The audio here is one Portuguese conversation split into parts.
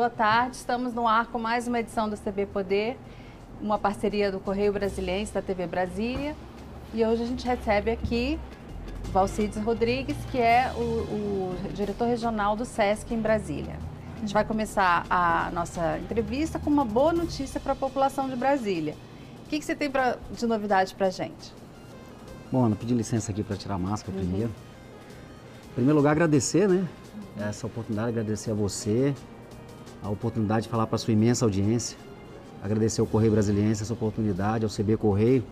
boa tarde. Estamos no ar com mais uma edição do CB Poder, uma parceria do Correio Brasiliense da TV Brasília. E hoje a gente recebe aqui Valcides Rodrigues, que é o, o diretor regional do SESC em Brasília. A gente vai começar a nossa entrevista com uma boa notícia para a população de Brasília. O que, que você tem pra, de novidade para a gente? Bom, Ana, pedir licença aqui para tirar a máscara uhum. primeiro. Em primeiro lugar, agradecer, né? Essa oportunidade, agradecer a você, a oportunidade de falar para a sua imensa audiência. Agradecer ao Correio Brasiliense essa oportunidade, ao CB Correio.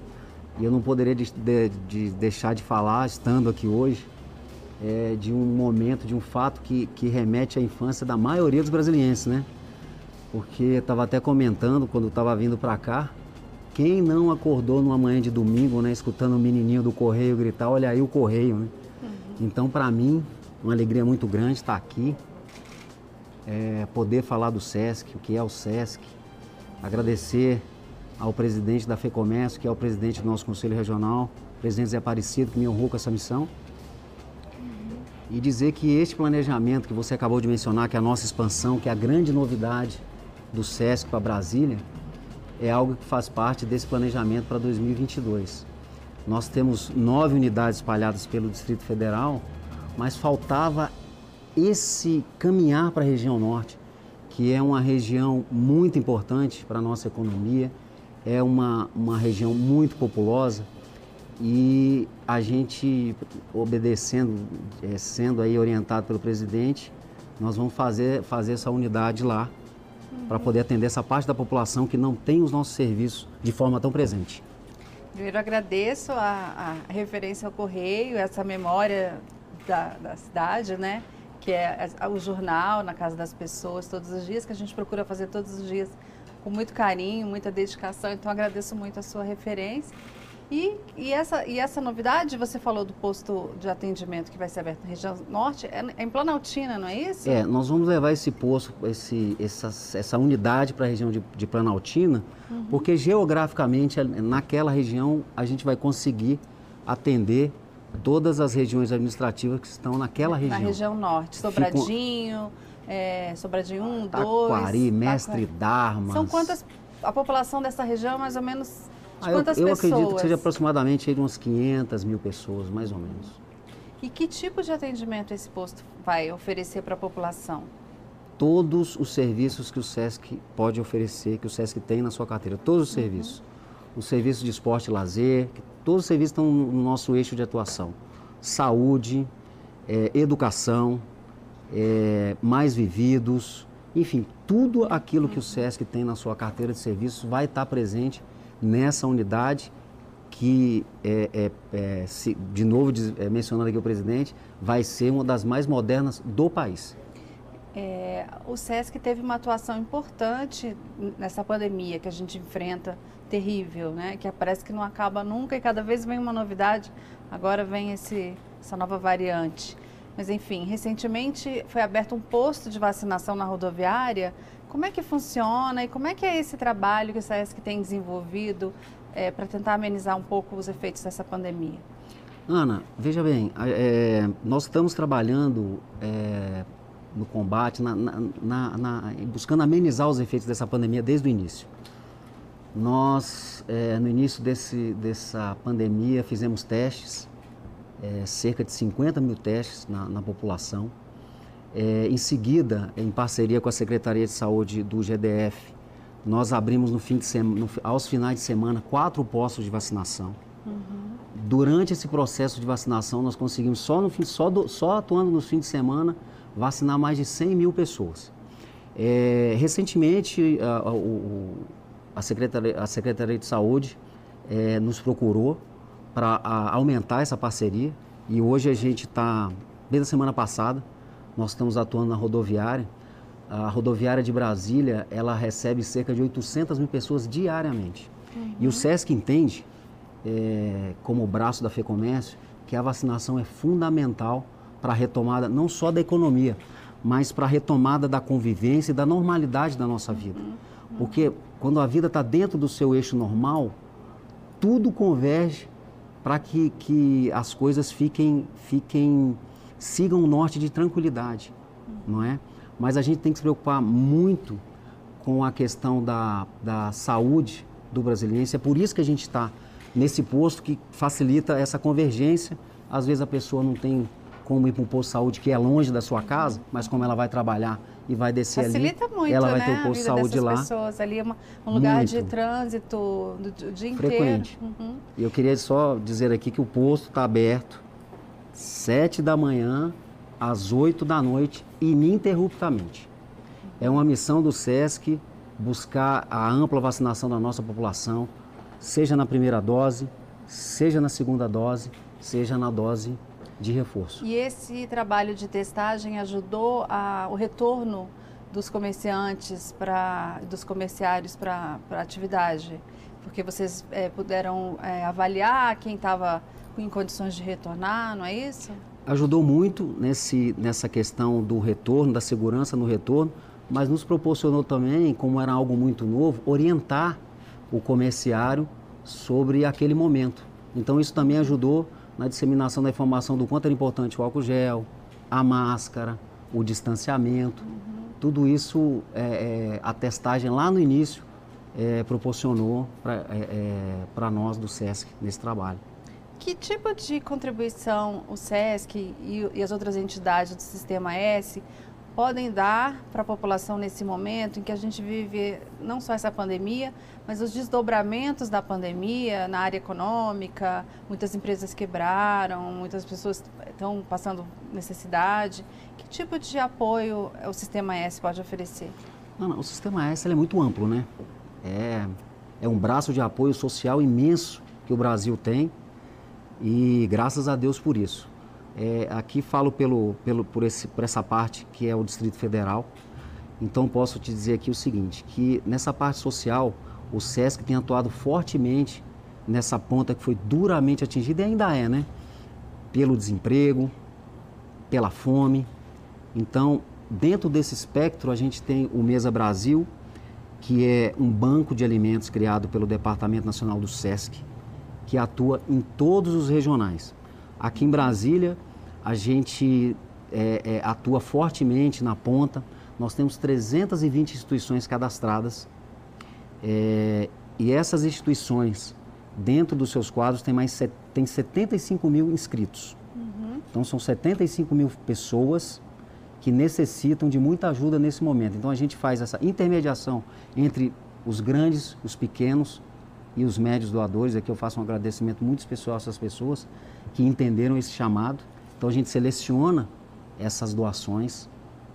E eu não poderia de, de, de deixar de falar, estando aqui hoje, é, de um momento, de um fato que, que remete à infância da maioria dos brasilienses, né? Porque estava até comentando quando estava vindo para cá, quem não acordou numa manhã de domingo, né, escutando o menininho do correio gritar, olha aí o correio, né? Uhum. Então, para mim, uma alegria muito grande estar aqui, é, poder falar do SESC, o que é o SESC, agradecer ao presidente da FEComércio, que é o presidente do nosso Conselho Regional, presidente Zé Aparecido, que me honrou com essa missão. E dizer que este planejamento que você acabou de mencionar, que é a nossa expansão, que é a grande novidade do SESC para Brasília, é algo que faz parte desse planejamento para 2022. Nós temos nove unidades espalhadas pelo Distrito Federal, mas faltava esse caminhar para a região norte, que é uma região muito importante para a nossa economia, é uma, uma região muito populosa e a gente, obedecendo, é, sendo aí orientado pelo presidente, nós vamos fazer, fazer essa unidade lá uhum. para poder atender essa parte da população que não tem os nossos serviços de forma tão presente. Primeiro agradeço a, a referência ao correio, essa memória da, da cidade, né? Que é o jornal na casa das pessoas todos os dias, que a gente procura fazer todos os dias com muito carinho, muita dedicação. Então agradeço muito a sua referência. E, e, essa, e essa novidade, você falou do posto de atendimento que vai ser aberto na região norte, é, é em Planaltina, não é isso? É, nós vamos levar esse posto, esse, essa, essa unidade para a região de, de Planaltina, uhum. porque geograficamente, naquela região, a gente vai conseguir atender todas as regiões administrativas que estão naquela região. Na região norte, Sobradinho, é, Sobradinho 1, 2... Taquari, Mestre Dharma. São quantas, a população dessa região, mais ou menos, de ah, quantas eu, eu pessoas? Eu acredito que seja aproximadamente de umas 500 mil pessoas, mais ou menos. E que tipo de atendimento esse posto vai oferecer para a população? Todos os serviços que o SESC pode oferecer, que o SESC tem na sua carteira, todos os uhum. serviços. O serviço de esporte e lazer, Todos os serviços estão no nosso eixo de atuação. Saúde, é, educação, é, mais vividos, enfim, tudo aquilo que o SESC tem na sua carteira de serviços vai estar presente nessa unidade que, é, é, é se, de novo é, mencionando aqui o presidente, vai ser uma das mais modernas do país. É, o SESC teve uma atuação importante nessa pandemia que a gente enfrenta terrível, né? Que parece que não acaba nunca e cada vez vem uma novidade. Agora vem esse, essa nova variante. Mas enfim, recentemente foi aberto um posto de vacinação na rodoviária. Como é que funciona e como é que é esse trabalho que o SESC tem desenvolvido é, para tentar amenizar um pouco os efeitos dessa pandemia? Ana, veja bem, é, nós estamos trabalhando é, no combate, na, na, na, buscando amenizar os efeitos dessa pandemia desde o início. Nós, é, no início desse, dessa pandemia, fizemos testes, é, cerca de 50 mil testes na, na população. É, em seguida, em parceria com a Secretaria de Saúde do GDF, nós abrimos no fim de semana, no, aos finais de semana quatro postos de vacinação. Uhum. Durante esse processo de vacinação, nós conseguimos, só, no fim, só, do, só atuando no fim de semana, vacinar mais de 100 mil pessoas. É, recentemente, a, a, o, a Secretaria, a Secretaria de Saúde é, nos procurou para aumentar essa parceria e hoje a gente está, desde a semana passada, nós estamos atuando na rodoviária. A rodoviária de Brasília, ela recebe cerca de 800 mil pessoas diariamente. Uhum. E o SESC entende, é, como braço da FEComércio, que a vacinação é fundamental para a retomada não só da economia, mas para a retomada da convivência e da normalidade da nossa vida. Uhum. Porque quando a vida está dentro do seu eixo normal, tudo converge para que, que as coisas fiquem, fiquem, sigam um norte de tranquilidade, não é? mas a gente tem que se preocupar muito com a questão da, da saúde do brasileiro. É por isso que a gente está nesse posto que facilita essa convergência. Às vezes a pessoa não tem como ir para um posto de saúde que é longe da sua casa, mas como ela vai trabalhar e vai descer Facilita ali, muito, ela vai né, ter um posto de saúde lá. pessoas ali, é uma, um lugar muito. de trânsito do, do dia Frequente. inteiro. Uhum. E eu queria só dizer aqui que o posto está aberto sete da manhã às 8 da noite, ininterruptamente. É uma missão do SESC buscar a ampla vacinação da nossa população, seja na primeira dose, seja na segunda dose, seja na dose de reforço. E esse trabalho de testagem ajudou a, o retorno dos comerciantes para dos comerciários para a atividade, porque vocês é, puderam é, avaliar quem estava em condições de retornar, não é isso? Ajudou muito nesse, nessa questão do retorno, da segurança no retorno, mas nos proporcionou também, como era algo muito novo, orientar o comerciário sobre aquele momento. Então isso também ajudou na disseminação da informação do quanto era importante o álcool gel, a máscara, o distanciamento. Uhum. Tudo isso, é, é, a testagem lá no início é, proporcionou para é, é, nós do SESC nesse trabalho. Que tipo de contribuição o SESC e, e as outras entidades do Sistema S podem dar para a população nesse momento em que a gente vive não só essa pandemia, mas os desdobramentos da pandemia na área econômica, muitas empresas quebraram, muitas pessoas estão passando necessidade. Que tipo de apoio o Sistema S pode oferecer? Não, não, o Sistema S é muito amplo, né? É, é um braço de apoio social imenso que o Brasil tem e graças a Deus por isso. É, aqui falo pelo, pelo, por, esse, por essa parte que é o Distrito Federal. Então posso te dizer aqui o seguinte, que nessa parte social, o SESC tem atuado fortemente nessa ponta que foi duramente atingida e ainda é, né? Pelo desemprego, pela fome. Então, dentro desse espectro, a gente tem o Mesa Brasil, que é um banco de alimentos criado pelo Departamento Nacional do SESC, que atua em todos os regionais. Aqui em Brasília, a gente é, é, atua fortemente na ponta. Nós temos 320 instituições cadastradas é, e essas instituições, dentro dos seus quadros, tem mais tem 75 mil inscritos. Uhum. Então são 75 mil pessoas que necessitam de muita ajuda nesse momento. Então a gente faz essa intermediação entre os grandes, os pequenos e os médios doadores. Aqui eu faço um agradecimento muito especial a essas pessoas que entenderam esse chamado então a gente seleciona essas doações,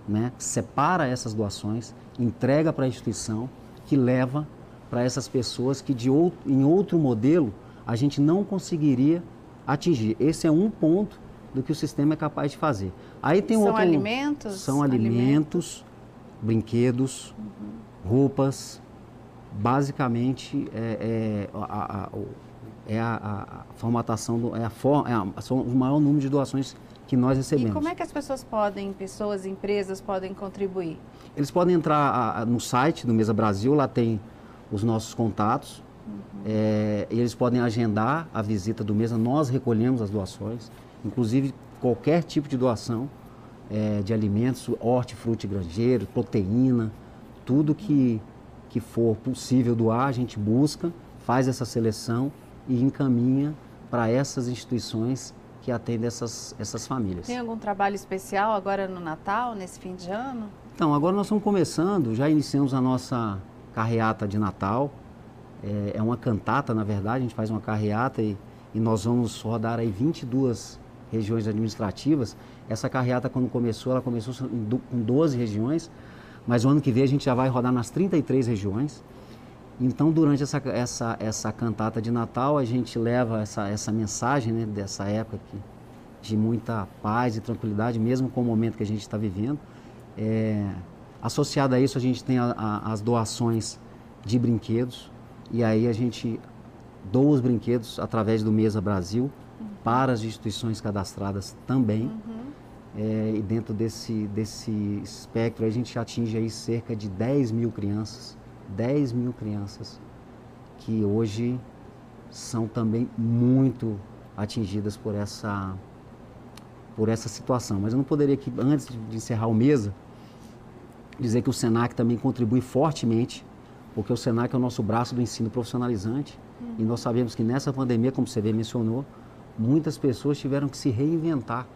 né? separa essas doações, entrega para a instituição que leva para essas pessoas que de outro, em outro modelo a gente não conseguiria atingir. Esse é um ponto do que o sistema é capaz de fazer. Aí tem são outro, alimentos? São alimentos, alimentos. brinquedos, uhum. roupas. Basicamente, é, é a, a, é a, a formatação, do, é, a for, é a, são o maior número de doações que nós recebemos. E como é que as pessoas podem, pessoas, empresas podem contribuir? Eles podem entrar a, no site do Mesa Brasil, lá tem os nossos contatos. Uhum. É, eles podem agendar a visita do Mesa, nós recolhemos as doações, inclusive qualquer tipo de doação é, de alimentos, hortifruti granjeiro, proteína, tudo que, que for possível doar, a gente busca, faz essa seleção e encaminha para essas instituições que atendem essas, essas famílias. Tem algum trabalho especial agora no Natal, nesse fim de ano? Então, agora nós estamos começando, já iniciamos a nossa carreata de Natal. É, é uma cantata, na verdade, a gente faz uma carreata e, e nós vamos rodar aí 22 regiões administrativas. Essa carreata, quando começou, ela começou com 12 regiões, mas o ano que vem a gente já vai rodar nas 33 regiões. Então, durante essa, essa, essa cantata de Natal, a gente leva essa, essa mensagem né, dessa época aqui, de muita paz e tranquilidade, mesmo com o momento que a gente está vivendo. É, associado a isso, a gente tem a, a, as doações de brinquedos, e aí a gente doa os brinquedos através do Mesa Brasil uhum. para as instituições cadastradas também. Uhum. É, e dentro desse, desse espectro, a gente atinge aí cerca de 10 mil crianças 10 mil crianças que hoje são também muito atingidas por essa, por essa situação. Mas eu não poderia aqui, antes de encerrar o mesa, dizer que o SENAC também contribui fortemente, porque o SENAC é o nosso braço do ensino profissionalizante. Uhum. E nós sabemos que nessa pandemia, como você mencionou, muitas pessoas tiveram que se reinventar.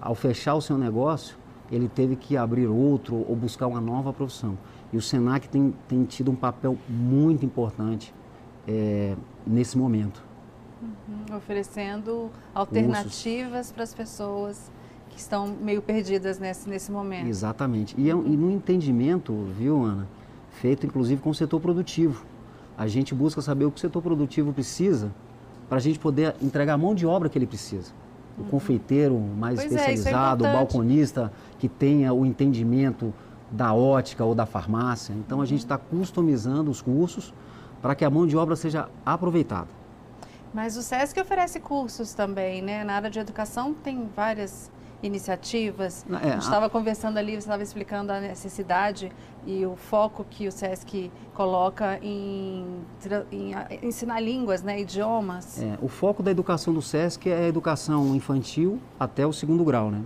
Ao fechar o seu negócio, ele teve que abrir outro ou buscar uma nova profissão. E o SENAC tem, tem tido um papel muito importante é, nesse momento. Uhum, oferecendo alternativas para as pessoas que estão meio perdidas nesse, nesse momento. Exatamente. E, é, e no entendimento, viu, Ana, feito inclusive com o setor produtivo. A gente busca saber o que o setor produtivo precisa para a gente poder entregar a mão de obra que ele precisa. O uhum. confeiteiro mais pois é, é especializado, é, é o balconista que tenha o entendimento da ótica ou da farmácia. Então a gente está customizando os cursos para que a mão de obra seja aproveitada. Mas o SESC oferece cursos também, né? Na área de educação tem várias iniciativas. É, a gente estava conversando ali, você estava explicando a necessidade e o foco que o SESC coloca em, em ensinar línguas, né, idiomas. É, o foco da educação do SESC é a educação infantil até o segundo grau, né?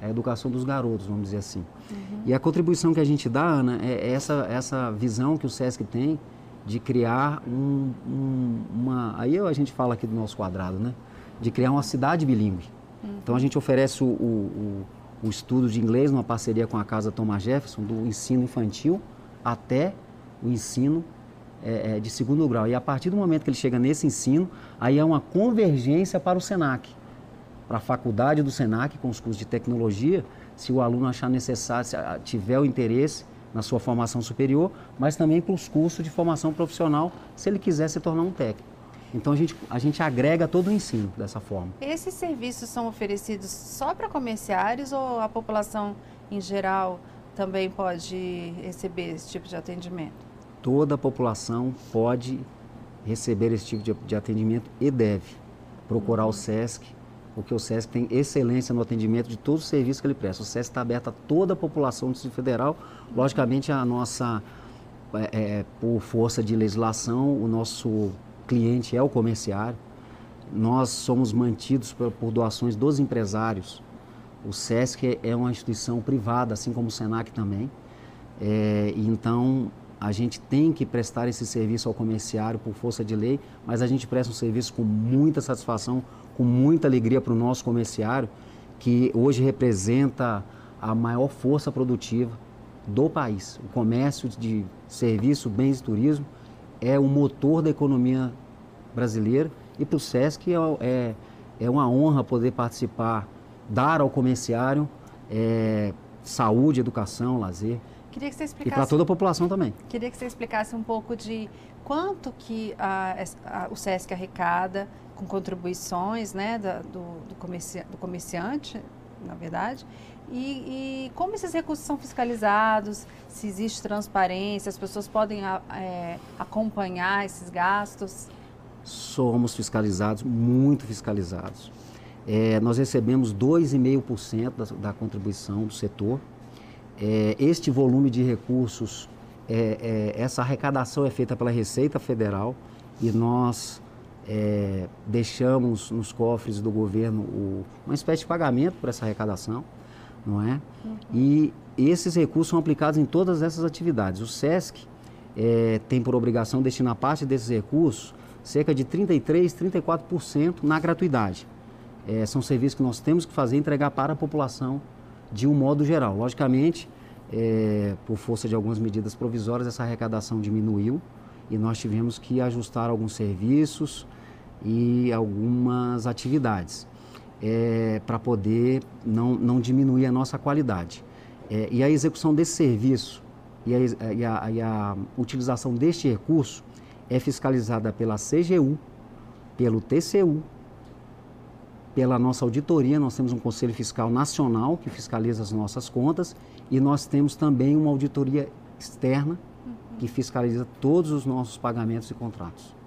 É a educação dos garotos, vamos dizer assim. Uhum. E a contribuição que a gente dá, Ana, é essa, essa visão que o SESC tem de criar um, um, uma... Aí a gente fala aqui do nosso quadrado, né? De criar uma cidade bilíngue. Uhum. Então a gente oferece o, o, o, estudo de inglês numa parceria com a Casa Thomas Jefferson, do ensino infantil até o ensino é, é, de segundo grau. E a partir do momento que ele chega nesse ensino, aí é uma convergência para o SENAC, para a faculdade do SENAC, com os cursos de tecnologia, se o aluno achar necessário, se tiver o interesse na sua formação superior, mas também para os cursos de formação profissional, se ele quiser se tornar um técnico. Então a gente, a gente agrega todo o ensino dessa forma. Esses serviços são oferecidos só para comerciários ou a população em geral também pode receber esse tipo de atendimento? Toda a população pode receber esse tipo de, de atendimento e deve procurar uhum. o SESC, porque o SESC tem excelência no atendimento de todos os serviços que ele presta. O SESC está aberto a toda a população do Distrito Federal. Uhum. Logicamente, a nossa, é, é, por força de legislação, o nosso cliente é o comerciário. Nós somos mantidos por, por doações dos empresários. O SESC é uma instituição privada, assim como o SENAC também. É, então, a gente tem que prestar esse serviço ao comerciário por força de lei, mas a gente presta um serviço com muita satisfação, com muita alegria para o nosso comerciário, que hoje representa a maior força produtiva do país. O comércio de serviço, bens e turismo é o motor da economia brasileira e para o SESC é, é, é, uma honra poder participar, dar ao comerciário é, saúde, educação, lazer. Queria que você explicasse. E para toda a população também. Queria que você explicasse um pouco de quanto que a, a, o SESC arrecada com contribuições né, da, do, do, comerci, do comerciante, na verdade, e, e, como esses recursos são fiscalizados, se existe transparência, as pessoas podem é, acompanhar esses gastos? Somos fiscalizados, muito fiscalizados. É, nós recebemos 2,5% da, da contribuição do setor. É, este volume de recursos, é, é, essa arrecadação é feita pela Receita Federal e nós é, deixamos nos cofres do governo o, uma espécie de pagamento por essa arrecadação não é? Uhum. E esses recursos são aplicados em todas essas atividades. O SESC é, tem por obrigação destinar parte desses recursos, cerca de 33, 34% na gratuidade. É, são serviços que nós temos que fazer entregar para a população de um modo geral. Logicamente, é, por força de algumas medidas provisórias, essa arrecadação diminuiu e nós tivemos que ajustar alguns serviços e algumas atividades é, para poder não, não diminuir a nossa qualidade. É, e a execução desse serviço e a, e, a, e a, utilização deste recurso é fiscalizada pela CGU, pelo TCU, pela nossa auditoria. Nós temos um Conselho Fiscal Nacional que fiscaliza as nossas contas e nós temos também uma auditoria externa que fiscaliza todos os nossos pagamentos e contratos.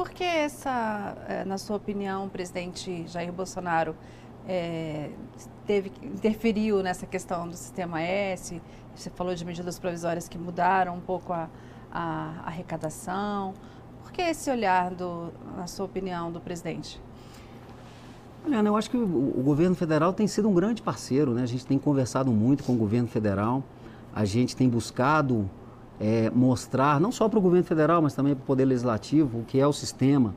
Por que essa, é, na sua opinião, o presidente Jair Bolsonaro é, teve, interferiu nessa questão do sistema S? Você falou de medidas provisórias que mudaram um pouco a, a, arrecadação. Por que esse olhar, do, na sua opinião, do presidente? Olha, eu acho que o, governo federal tem sido um grande parceiro, né? A gente tem conversado muito com o governo federal. a gente tem buscado é, mostrar, não só para o governo federal, mas também para o Poder Legislativo, o que é o sistema,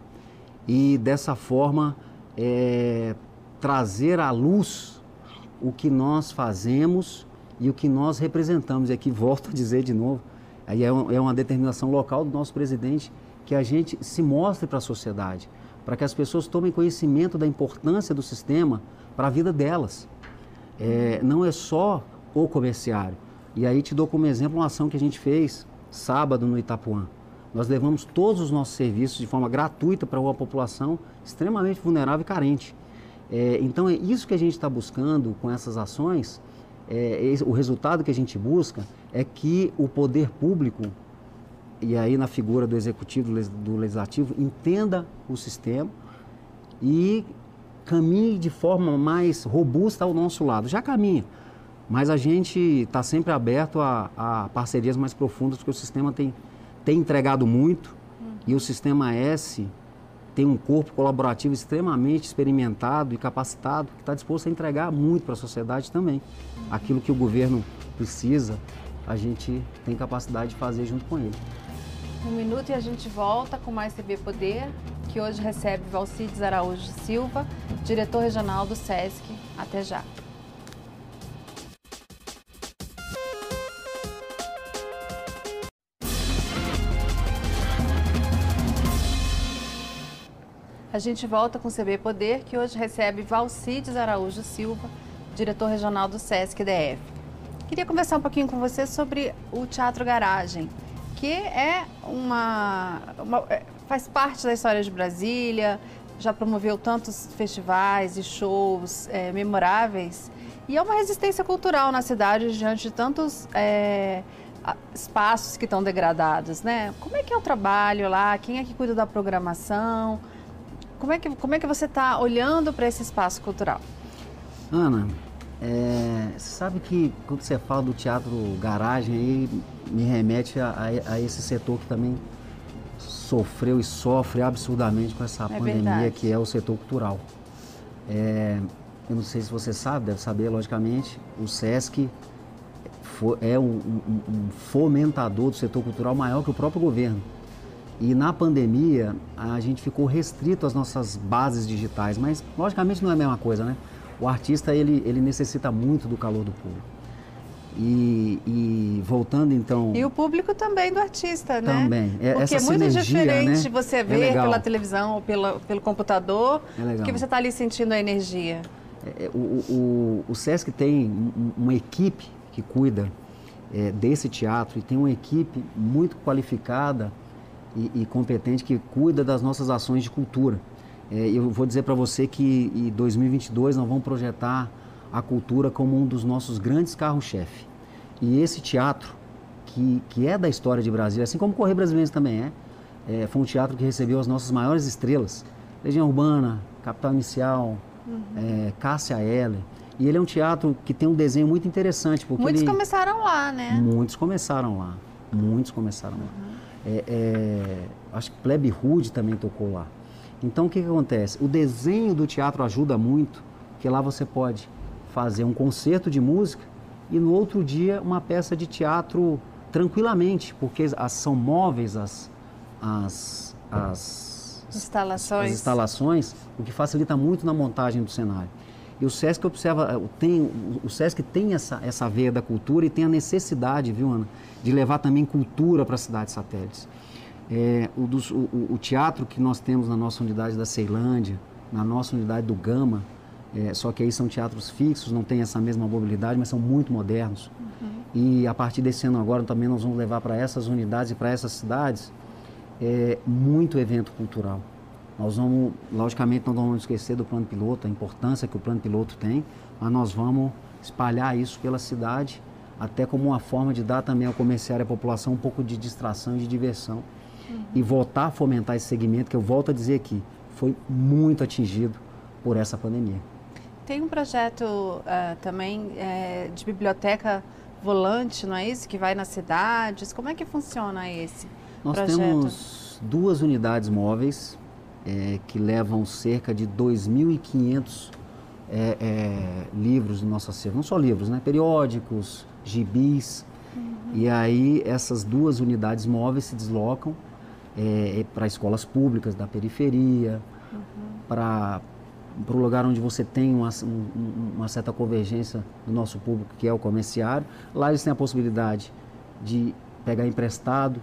e dessa forma é, trazer à luz o que nós fazemos e o que nós representamos. E aqui volto a dizer de novo, aí é, é uma determinação local do nosso presidente, que a gente se mostre para a sociedade, para que as pessoas tomem conhecimento da importância do sistema para a vida delas. É, não é só o comerciário. E aí te dou como exemplo uma ação que a gente fez sábado no Itapuã. Nós levamos todos os nossos serviços de forma gratuita para uma população extremamente vulnerável e carente. É, então é isso que a gente está buscando com essas ações. É, o resultado que a gente busca é que o poder público, e aí na figura do executivo, do legislativo, entenda o sistema e caminhe de forma mais robusta ao nosso lado. Já caminha, mas a gente está sempre aberto a, a, parcerias mais profundas, porque o sistema tem, tem entregado muito uhum. e o sistema S tem um corpo colaborativo extremamente experimentado e capacitado, que está disposto a entregar muito para a sociedade também. Uhum. Aquilo que o governo precisa, a gente tem capacidade de fazer junto com ele. Um minuto e a gente volta com mais TV Poder, que hoje recebe Valcides Araújo Silva, diretor regional do SESC. Até já. A gente volta com o CB Poder, que hoje recebe Valcides Araújo Silva, diretor regional do SESC DF. Queria conversar um pouquinho com você sobre o Teatro Garagem, que é uma, uma é, faz parte da história de Brasília, já promoveu tantos festivais e shows é, memoráveis e é uma resistência cultural na cidade diante de tantos é, espaços que estão degradados, né? Como é que é o trabalho lá? Quem é que cuida da programação? Como é que, como é que você está olhando para esse espaço cultural? Ana, é, você sabe que quando você fala do teatro garagem, aí me remete a, a, a esse setor que também sofreu e sofre absurdamente com essa é pandemia, verdade. que é o setor cultural. É, eu não sei se você sabe, deve saber, logicamente, o SESC é um, um, um fomentador do setor cultural maior que o próprio governo. E na pandemia, a gente ficou restrito às nossas bases digitais, mas logicamente não é a mesma coisa, né? O artista, ele, ele necessita muito do calor do público. E, e, voltando então. E o público também do artista, né? Também. É, Porque essa é muito sinergia, diferente né? você é ver pela televisão ou pela, pelo computador, é porque você está ali sentindo a energia. É, é, o, o, o SESC tem uma equipe que cuida é, desse teatro e tem uma equipe muito qualificada e, e competente que cuida das nossas ações de cultura. É, eu vou dizer para você que em 2022 nós vamos projetar a cultura como um dos nossos grandes carros-chefe. E esse teatro, que, que é da história de Brasília, assim como o Correio Brasileiro também é, é, foi um teatro que recebeu as nossas maiores estrelas, Legião Urbana, Capital Inicial, uhum. é, Cássia Eller. E ele é um teatro que tem um desenho muito interessante. Porque muitos ele... começaram lá, né? Muitos começaram lá. Muitos começaram lá. É, é, acho que Plebe Rude também tocou lá. Então o que, que acontece? O desenho do teatro ajuda muito, que lá você pode fazer um concerto de música e no outro dia uma peça de teatro tranquilamente, porque as, são móveis as, as, as instalações. as instalações, o que facilita muito na montagem do cenário. E o SESC observa, tem, o SESC tem essa, essa veia da cultura e tem a necessidade, viu, Ana, de levar também cultura para as cidades satélites. É, o, dos, o, o, teatro que nós temos na nossa unidade da Ceilândia, na nossa unidade do Gama, é, só que aí são teatros fixos, não tem essa mesma mobilidade, mas são muito modernos. Uhum. E a partir desse ano agora também nós vamos levar para essas unidades e para essas cidades é, muito evento cultural. Nós vamos, logicamente, não vamos esquecer do plano piloto, a importância que o plano piloto tem, mas nós vamos espalhar isso pela cidade, até como uma forma de dar também ao comerciário e à população um pouco de distração e de diversão. Uhum. E voltar a fomentar esse segmento, que eu volto a dizer aqui, foi muito atingido por essa pandemia. Tem um projeto uh, também é, de biblioteca volante, não é isso? Que vai nas cidades. Como é que funciona esse Nós projeto? Nós temos duas unidades móveis é, que levam cerca de 2.500 é, é, livros no nosso acervo. Não só livros, né? periódicos, gibis. Uhum. E aí essas duas unidades móveis se deslocam é, é para escolas públicas da periferia, uhum. para para o lugar onde você tem uma, uma, certa convergência do nosso público, que é o comerciário. Lá eles têm a possibilidade de pegar emprestado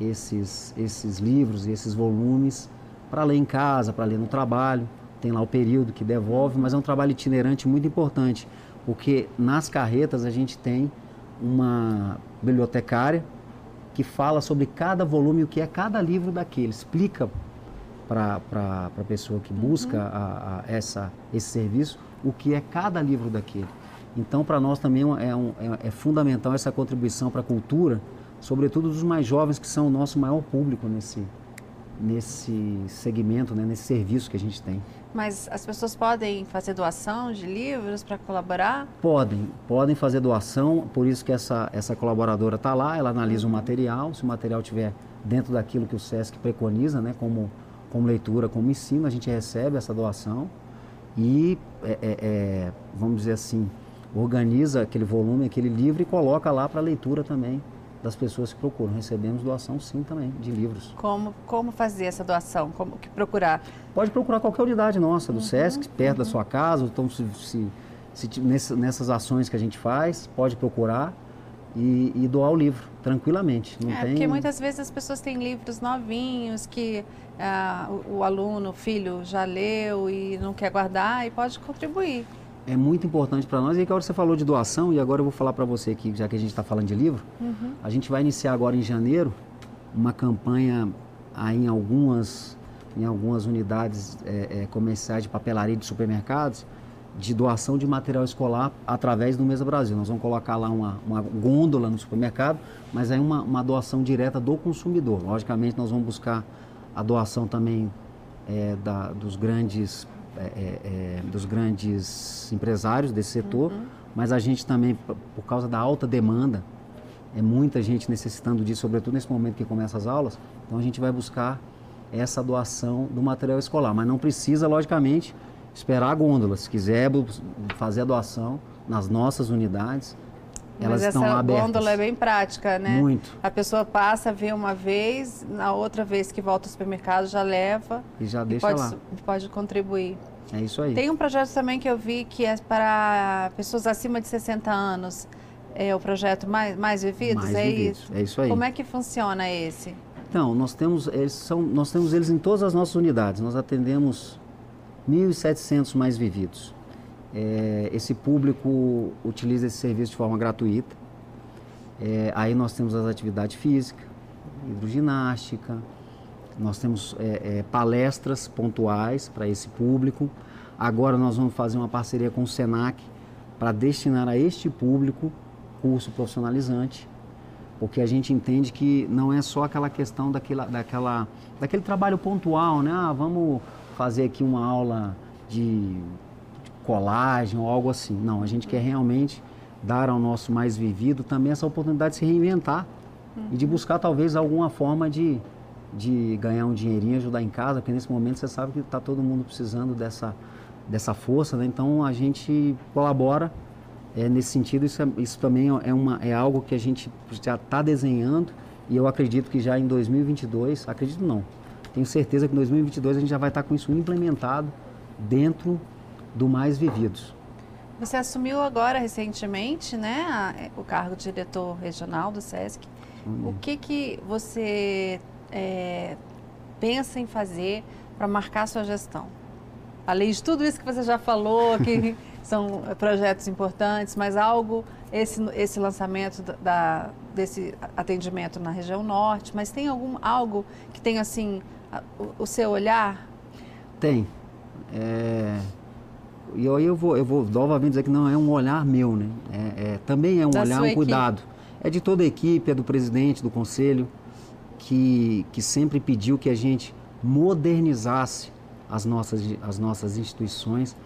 esses, esses livros e esses volumes para ler em casa, para ler no trabalho. Tem lá o período que devolve, mas é um trabalho itinerante muito importante, porque nas carretas a gente tem uma bibliotecária que fala sobre cada volume, o que é cada livro daquele, explica para a pessoa que busca uhum. a, a essa, esse serviço o que é cada livro daquele. Então, para nós também é, um, é, é, fundamental essa contribuição para a cultura, sobretudo dos mais jovens, que são o nosso maior público nesse, nesse segmento, né, nesse serviço que a gente tem. Mas as pessoas podem fazer doação de livros para colaborar? Podem, podem fazer doação, por isso que essa, essa colaboradora está lá, ela analisa o material, se o material estiver dentro daquilo que o SESC preconiza, né, como, como leitura, como ensino, a gente recebe essa doação e, é, é, é vamos dizer assim, organiza aquele volume, aquele livro e coloca lá para leitura também das pessoas que procuram. Recebemos doação sim também de livros. Como, como fazer essa doação? Como que procurar? Pode procurar qualquer unidade nossa, do uhum, SESC, perto uhum. da sua casa, então se, se, se nessas ações que a gente faz, pode procurar e, e doar o livro tranquilamente. Não é, tem... porque muitas vezes as pessoas têm livros novinhos que ah, o, o aluno, o filho já leu e não quer guardar e pode contribuir é muito importante para nós. E que a hora você falou de doação, e agora eu vou falar para você aqui, já que a gente está falando de livro, uhum. a gente vai iniciar agora em janeiro uma campanha aí em algumas, em algumas unidades é, é, comerciais de papelaria de supermercados de doação de material escolar através do Mesa Brasil. Nós vamos colocar lá uma, uma gôndola no supermercado, mas é uma, uma doação direta do consumidor. Logicamente, nós vamos buscar a doação também é, da, dos grandes é, é, é, dos grandes empresários desse setor, uhum. mas a gente também, por causa da alta demanda, é muita gente necessitando disso, sobretudo nesse momento que começa as aulas, então a gente vai buscar essa doação do material escolar, mas não precisa, logicamente, esperar a gôndola. Se quiser fazer a doação nas nossas unidades, elas Mas essa gôndola é bem prática, né? Muito. A pessoa passa, vê uma vez, na outra vez que volta ao supermercado já leva. E já deixa pode, lá. Pode contribuir. É isso aí. Tem um projeto também que eu vi que é para pessoas acima de 60 anos. É o projeto Mais, mais Vividos? Mais é vividos. isso? É isso aí. Como é que funciona esse? Então, nós temos, eles são, nós temos eles em todas as nossas unidades. Nós atendemos 1.700 mais vividos. É, esse público utiliza esse serviço de forma gratuita. É, aí nós temos as atividades físicas, hidroginástica, nós temos é, é palestras pontuais para esse público. Agora nós vamos fazer uma parceria com o SENAC para destinar a este público curso profissionalizante, porque a gente entende que não é só aquela questão daquela, daquela, daquele trabalho pontual, né? Ah, vamos fazer aqui uma aula de colagem ou algo assim. Não, a gente quer realmente dar ao nosso mais vivido também essa oportunidade de se reinventar uhum. e de buscar talvez alguma forma de, de ganhar um dinheirinho, ajudar em casa, porque nesse momento você sabe que está todo mundo precisando dessa, dessa força, né? Então a gente colabora é, nesse sentido. Isso, é, isso também é, uma, é algo que a gente já está desenhando e eu acredito que já em 2022, acredito não, tenho certeza que em 2022 a gente já vai estar tá com isso implementado dentro do Mais Vividos. Você assumiu agora recentemente, né, o cargo de diretor regional do SESC. Hum. O que que você é, pensa em fazer para marcar sua gestão? Além de tudo isso que você já falou, que são projetos importantes, mas algo, esse, esse lançamento da, desse atendimento na região norte, mas tem algum algo que tem assim o, o seu olhar? Tem. É e aí eu vou, eu vou novamente dizer que não é um olhar meu, né? É, é também é um da olhar, um cuidado. É de toda a equipe, é do presidente, do conselho, que, que sempre pediu que a gente modernizasse as nossas, as nossas instituições,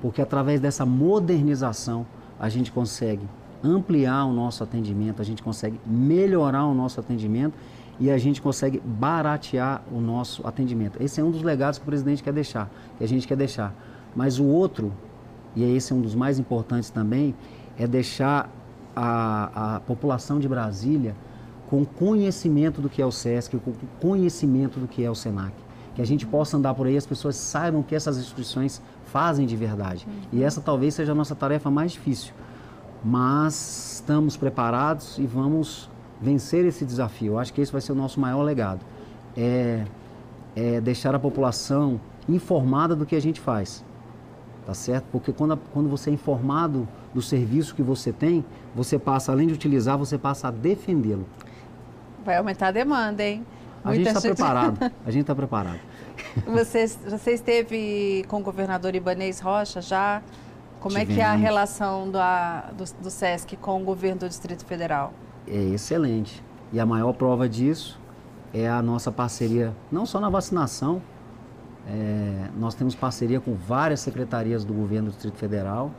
porque através dessa modernização a gente consegue ampliar o nosso atendimento, a gente consegue melhorar o nosso atendimento e a gente consegue baratear o nosso atendimento. Esse é um dos legados que o presidente quer deixar, que a gente quer deixar. Mas o outro, e esse é um dos mais importantes também, é deixar a, a população de Brasília com conhecimento do que é o SESC, com conhecimento do que é o SENAC. Que a gente possa andar por aí, as pessoas saibam o que essas instituições fazem de verdade. E essa talvez seja a nossa tarefa mais difícil. Mas estamos preparados e vamos vencer esse desafio. Eu acho que esse vai ser o nosso maior legado. É, é deixar a população informada do que a gente faz. Tá certo? Porque quando, quando você é informado do serviço que você tem, você passa, além de utilizar, você passa a defendê-lo. Vai aumentar a demanda, hein? A Muita gente está gente... preparado. A gente está preparado. Você, você esteve com o governador Ibanês Rocha já? Como Tivemos. é que é a relação do, a, do, do SESC com o governo do Distrito Federal? É excelente. E a maior prova disso é a nossa parceria, não só na vacinação, é, nós temos parceria com várias secretarias do governo do Distrito Federal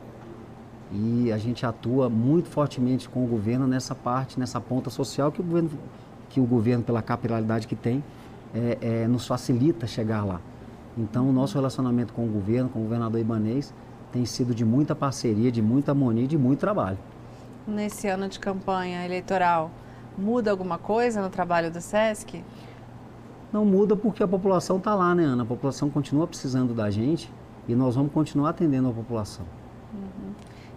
e a gente atua muito fortemente com o governo nessa parte, nessa ponta social que o governo, que o governo pela capilaridade que tem, é, é, nos facilita chegar lá. Então, o nosso relacionamento com o governo, com o governador Ibanês, tem sido de muita parceria, de muita harmonia e de muito trabalho. Nesse ano de campanha eleitoral, muda alguma coisa no trabalho do SESC? Não muda porque a população está lá, né, Ana? A população continua precisando da gente e nós vamos continuar atendendo a população. Uhum.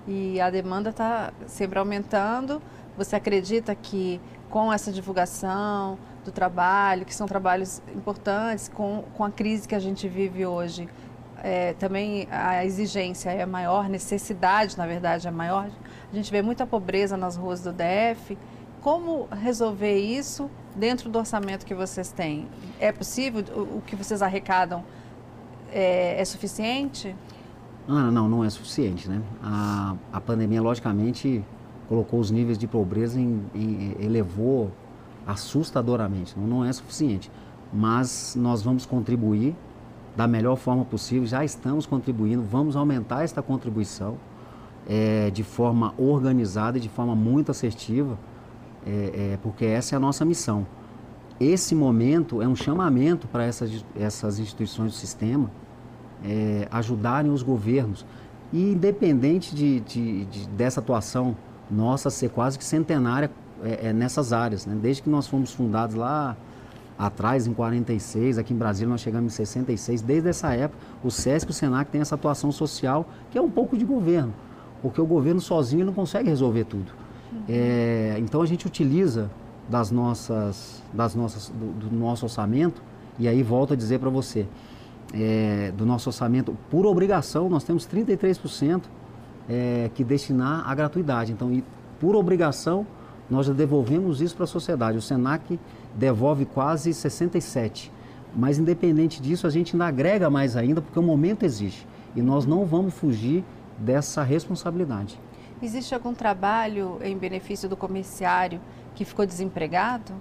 E a demanda está sempre aumentando. Você acredita que com essa divulgação do trabalho, que são trabalhos importantes, com, com a crise que a gente vive hoje, é, também a exigência é maior, necessidade, na verdade, é maior. A gente vê muita pobreza nas ruas do DF. Como resolver isso dentro do orçamento que vocês têm? É possível? O, que vocês arrecadam é, é suficiente? Ah, não, não é suficiente, né? A, a pandemia, logicamente, colocou os níveis de pobreza em, em elevou assustadoramente. Não, não é suficiente, mas nós vamos contribuir da melhor forma possível. Já estamos contribuindo, vamos aumentar esta contribuição é, de forma organizada e de forma muito assertiva é, é, porque essa é a nossa missão. Esse momento é um chamamento para essas, essas instituições do sistema é, ajudarem os governos. E independente de, de, de, dessa atuação nossa ser quase que centenária é, é, nessas áreas, né? desde que nós fomos fundados lá atrás, em 46, aqui em Brasília nós chegamos em 66, desde essa época o SESC e o SENAC têm essa atuação social que é um pouco de governo, porque o governo sozinho não consegue resolver tudo. É, então a gente utiliza das nossas, das nossas, do, do nosso orçamento, e aí volto a dizer para você, é, do nosso orçamento, por obrigação, nós temos 33% é, que destinar à gratuidade. Então, e, por obrigação, nós já devolvemos isso para a sociedade. O SENAC devolve quase 67%. Mas, independente disso, a gente ainda agrega mais ainda, porque o momento exige. E nós não vamos fugir dessa responsabilidade. Existe algum trabalho em benefício do comerciário que ficou desempregado?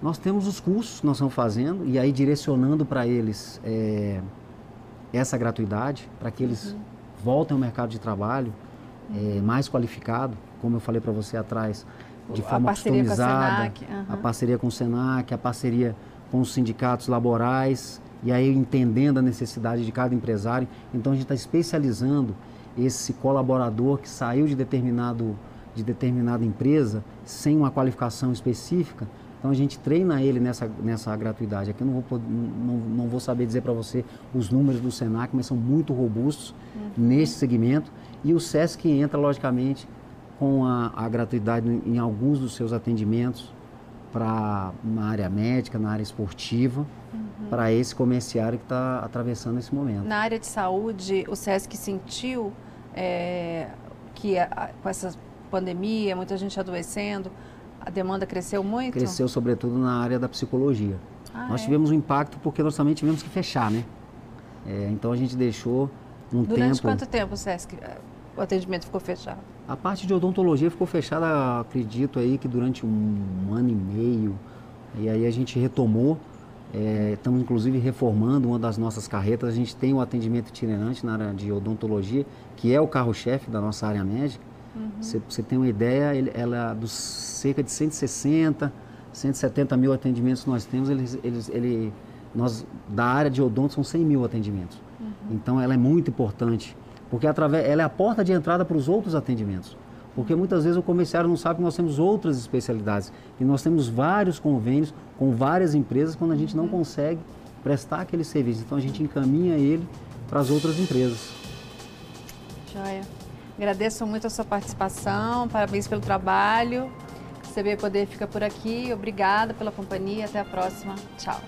Nós temos os cursos que nós estamos fazendo e aí direcionando para eles é, essa gratuidade, para que eles uhum. voltem ao mercado de trabalho é, uhum. mais qualificado, como eu falei para você atrás, de forma a customizada, uhum. a parceria com o Senac, a parceria com os sindicatos laborais, e aí entendendo a necessidade de cada empresário. Então a gente está especializando esse colaborador que saiu de determinado de determinada empresa sem uma qualificação específica, então a gente treina ele nessa, nessa gratuidade. Aqui eu não vou, não, não vou saber dizer para você os números do Senac, mas são muito robustos uhum. nesse segmento. E o SESC entra, logicamente, com a, a gratuidade em, alguns dos seus atendimentos para na área médica, na área esportiva. Para esse comerciário que está atravessando esse momento. Na área de saúde, o SESC sentiu é, que a, com essa pandemia, muita gente adoecendo, a demanda cresceu muito? Cresceu sobretudo na área da psicologia. Ah, nós é? tivemos um impacto porque nós também tivemos que fechar, né? É, então a gente deixou um Durante tempo... Durante quanto tempo, Sesc, o atendimento ficou fechado? A parte de odontologia ficou fechada, acredito aí que durante um ano e meio. E aí a gente retomou é, estamos inclusive reformando uma das nossas carretas. A gente tem o atendimento itinerante na área de odontologia, que é o carro-chefe da nossa área médica. Você uhum. tem uma ideia, ele, ela dos cerca de 160, 170 mil atendimentos que nós temos, eles, eles, ele, nós, da área de odonto são 100 mil atendimentos. Uhum. Então ela é muito importante, porque através, ela é a porta de entrada para os outros atendimentos. Porque muitas vezes o comerciário não sabe que nós temos outras especialidades. E nós temos vários convênios com várias empresas quando a gente não consegue prestar aquele serviço. Então a gente encaminha ele para as outras empresas. Joia. Agradeço muito a sua participação, parabéns pelo trabalho. CB Poder fica por aqui. Obrigada pela companhia. Até a próxima. Tchau.